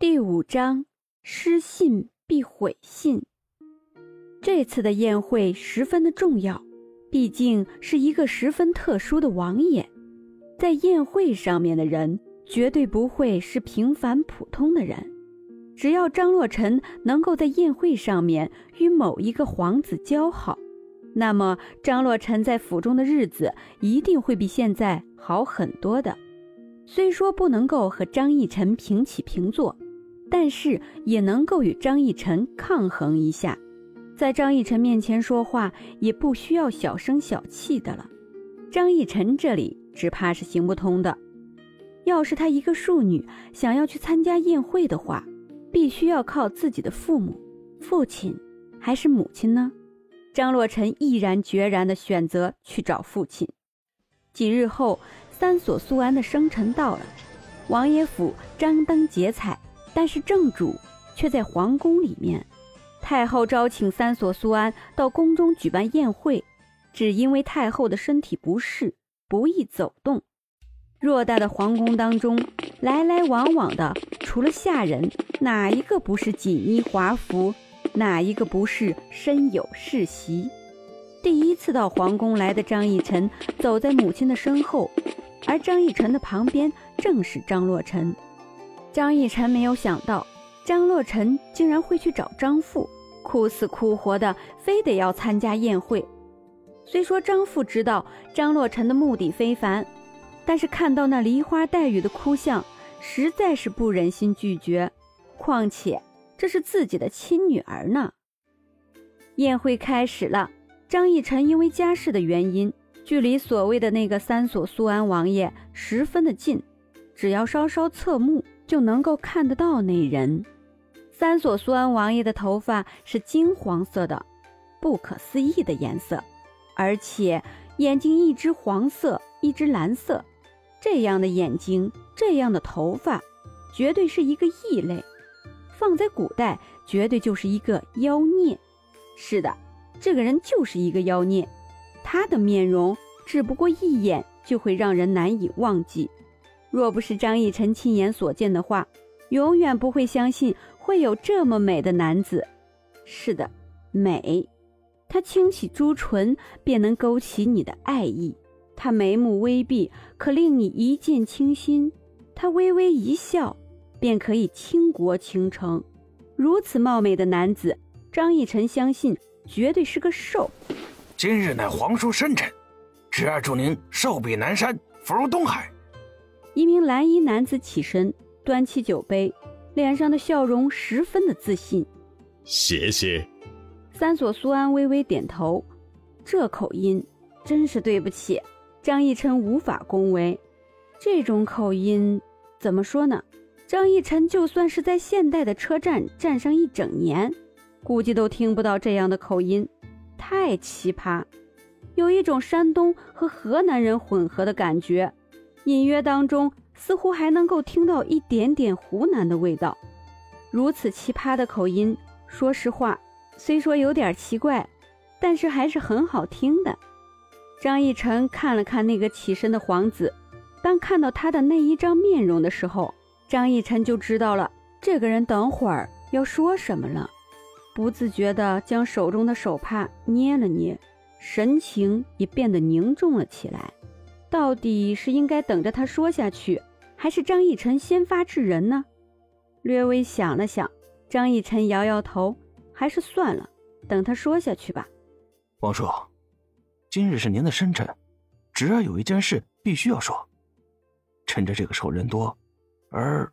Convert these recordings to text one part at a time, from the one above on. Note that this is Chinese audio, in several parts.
第五章：失信必毁信。这次的宴会十分的重要，毕竟是一个十分特殊的王爷。在宴会上面的人，绝对不会是平凡普通的人。只要张洛尘能够在宴会上面与某一个皇子交好，那么张洛尘在府中的日子一定会比现在好很多的。虽说不能够和张逸晨平起平坐，但是也能够与张逸晨抗衡一下。在张逸晨面前说话也不需要小声小气的了。张逸晨这里只怕是行不通的。要是他一个庶女想要去参加宴会的话，必须要靠自己的父母、父亲还是母亲呢？张洛尘毅然决然地选择去找父亲。几日后，三所苏安的生辰到了，王爷府张灯结彩，但是正主却在皇宫里面。太后召请三所苏安到宫中举办宴会，只因为太后的身体不适，不易走动。偌大的皇宫当中，来来往往的，除了下人，哪一个不是锦衣华服？哪一个不是身有世袭？第一次到皇宫来的张逸晨走在母亲的身后，而张逸晨的旁边正是张洛尘。张逸晨没有想到，张洛尘竟然会去找张父，哭死哭活的，非得要参加宴会。虽说张父知道张洛尘的目的非凡。但是看到那梨花带雨的哭相，实在是不忍心拒绝。况且这是自己的亲女儿呢。宴会开始了，张逸晨因为家世的原因，距离所谓的那个三所苏安王爷十分的近，只要稍稍侧目就能够看得到那人。三所苏安王爷的头发是金黄色的，不可思议的颜色，而且眼睛一只黄色，一只蓝色。这样的眼睛，这样的头发，绝对是一个异类。放在古代，绝对就是一个妖孽。是的，这个人就是一个妖孽。他的面容，只不过一眼就会让人难以忘记。若不是张逸晨亲眼所见的话，永远不会相信会有这么美的男子。是的，美。他轻启朱唇，便能勾起你的爱意。他眉目微闭，可令你一见倾心；他微微一笑，便可以倾国倾城。如此貌美的男子，张逸晨相信绝对是个兽。今日乃皇叔生辰，侄儿祝您寿比南山，福如东海。一名蓝衣男子起身，端起酒杯，脸上的笑容十分的自信。谢谢。三所苏安微微点头，这口音真是对不起。张逸晨无法恭维，这种口音怎么说呢？张逸晨就算是在现代的车站站上一整年，估计都听不到这样的口音，太奇葩，有一种山东和河南人混合的感觉，隐约当中似乎还能够听到一点点湖南的味道。如此奇葩的口音，说实话，虽说有点奇怪，但是还是很好听的。张逸晨看了看那个起身的皇子，当看到他的那一张面容的时候，张逸晨就知道了这个人等会儿要说什么了，不自觉地将手中的手帕捏了捏，神情也变得凝重了起来。到底是应该等着他说下去，还是张逸晨先发制人呢？略微想了想，张逸晨摇摇头，还是算了，等他说下去吧。王叔。今日是您的生辰，侄儿有一件事必须要说。趁着这个时候人多，而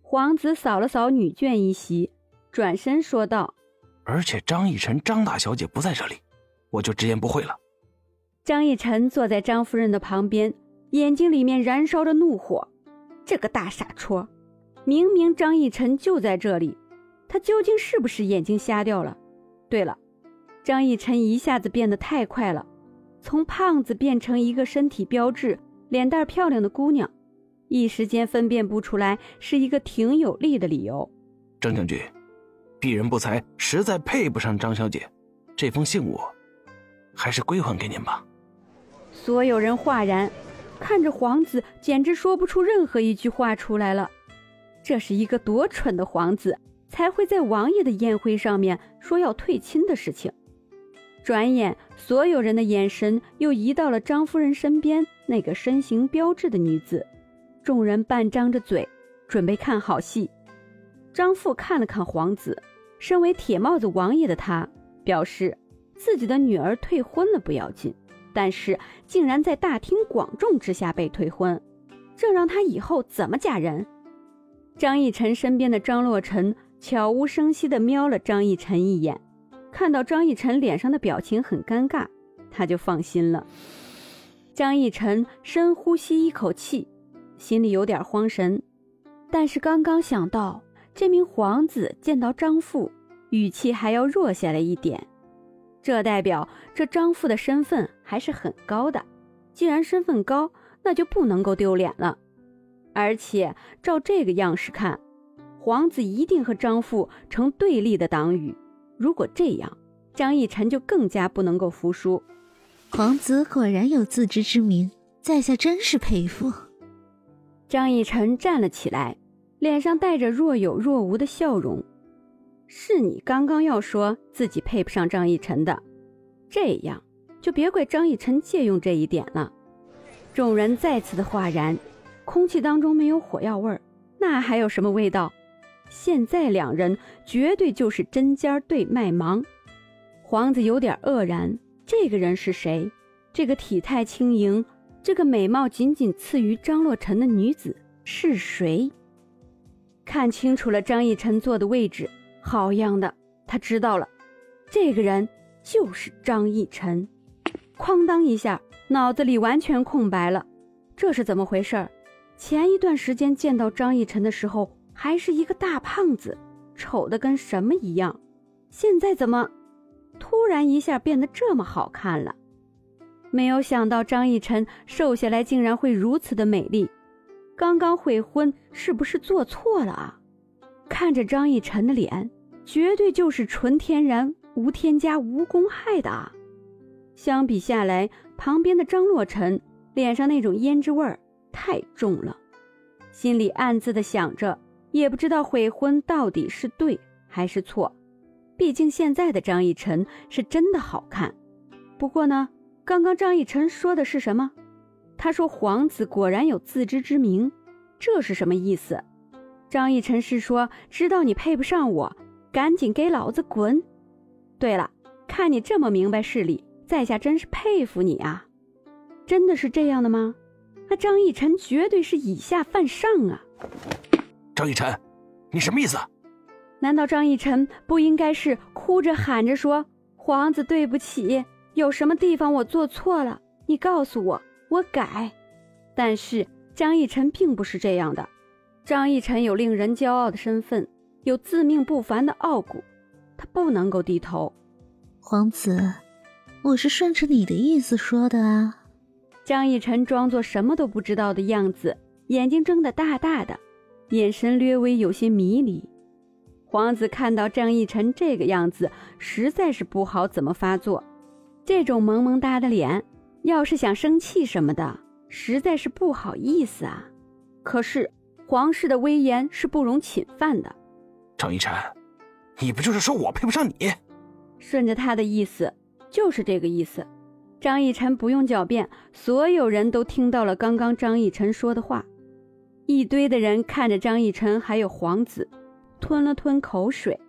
皇子扫了扫女眷一席，转身说道：“而且张逸晨张大小姐不在这里，我就直言不讳了。”张逸晨坐在张夫人的旁边，眼睛里面燃烧着怒火。这个大傻戳，明明张逸晨就在这里，他究竟是不是眼睛瞎掉了？对了，张逸晨一下子变得太快了。从胖子变成一个身体标致、脸蛋漂亮的姑娘，一时间分辨不出来是一个挺有力的理由。张将军，鄙人不才，实在配不上张小姐。这封信我还是归还给您吧。所有人哗然，看着皇子，简直说不出任何一句话出来了。这是一个多蠢的皇子，才会在王爷的宴会上面说要退亲的事情。转眼，所有人的眼神又移到了张夫人身边那个身形标致的女子，众人半张着嘴，准备看好戏。张父看了看皇子，身为铁帽子王爷的他表示，自己的女儿退婚了不要紧，但是竟然在大庭广众之下被退婚，这让他以后怎么嫁人？张逸晨身边的张洛尘悄无声息地瞄了张逸晨一眼，看到张逸晨脸上的表情很尴尬，他就放心了。张逸晨深呼吸一口气，心里有点慌神，但是刚刚想到。这名皇子见到张父，语气还要弱下来一点，这代表这张父的身份还是很高的。既然身份高，那就不能够丢脸了。而且照这个样式看，皇子一定和张父成对立的党羽。如果这样，张逸晨就更加不能够服输。皇子果然有自知之明，在下真是佩服。张逸晨站了起来。脸上带着若有若无的笑容，是你刚刚要说自己配不上张逸晨的，这样就别怪张逸晨借用这一点了。众人再次的哗然，空气当中没有火药味儿，那还有什么味道？现在两人绝对就是针尖对麦芒。皇子有点愕然，这个人是谁？这个体态轻盈，这个美貌仅仅次于张洛尘的女子是谁？看清楚了张逸晨坐的位置，好样的，他知道了，这个人就是张逸晨。哐当一下，脑子里完全空白了，这是怎么回事儿？前一段时间见到张逸晨的时候，还是一个大胖子，丑的跟什么一样，现在怎么突然一下变得这么好看了？没有想到张逸晨瘦下来竟然会如此的美丽。刚刚悔婚是不是做错了啊？看着张逸晨的脸，绝对就是纯天然、无添加、无公害的啊！相比下来，旁边的张洛尘脸上那种胭脂味儿太重了，心里暗自的想着，也不知道悔婚到底是对还是错。毕竟现在的张逸晨是真的好看。不过呢，刚刚张逸晨说的是什么？他说：“皇子果然有自知之明，这是什么意思？”张逸晨是说：“知道你配不上我，赶紧给老子滚！”对了，看你这么明白事理，在下真是佩服你啊！真的是这样的吗？那张逸晨绝对是以下犯上啊！张逸晨，你什么意思？难道张逸晨不应该是哭着喊着说：“皇子对不起，有什么地方我做错了，你告诉我。”我改，但是张逸晨并不是这样的。张逸晨有令人骄傲的身份，有自命不凡的傲骨，他不能够低头。皇子，我是顺着你的意思说的啊。张逸晨装作什么都不知道的样子，眼睛睁得大大的，眼神略微有些迷离。皇子看到张逸晨这个样子，实在是不好怎么发作。这种萌萌哒的脸。要是想生气什么的，实在是不好意思啊。可是皇室的威严是不容侵犯的。张逸晨，你不就是说我配不上你？顺着他的意思，就是这个意思。张逸晨不用狡辩，所有人都听到了刚刚张逸晨说的话。一堆的人看着张逸晨还有皇子，吞了吞口水，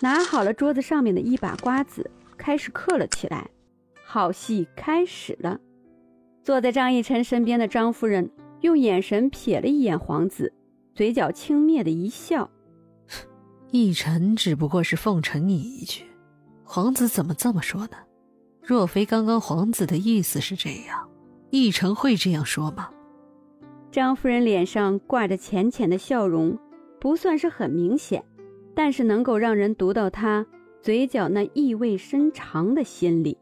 拿好了桌子上面的一把瓜子，开始嗑了起来。好戏开始了，坐在张逸晨身边的张夫人用眼神瞥了一眼皇子，嘴角轻蔑的一笑：“奕晨只不过是奉承你一句，皇子怎么这么说呢？若非刚刚皇子的意思是这样，奕晨会这样说吗？”张夫人脸上挂着浅浅的笑容，不算是很明显，但是能够让人读到她嘴角那意味深长的心理。